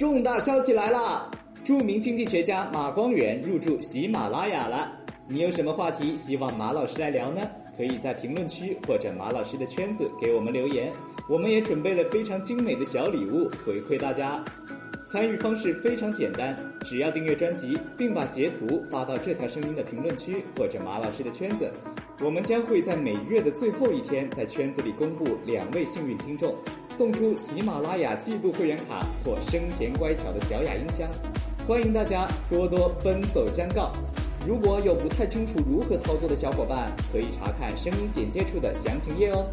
重大消息来了！著名经济学家马光远入驻喜马拉雅了。你有什么话题希望马老师来聊呢？可以在评论区或者马老师的圈子给我们留言，我们也准备了非常精美的小礼物回馈大家。参与方式非常简单，只要订阅专辑，并把截图发到这条声音的评论区或者马老师的圈子，我们将会在每月的最后一天在圈子里公布两位幸运听众，送出喜马拉雅季度会员卡或声甜乖巧的小雅音箱。欢迎大家多多奔走相告。如果有不太清楚如何操作的小伙伴，可以查看声音简介处的详情页哦。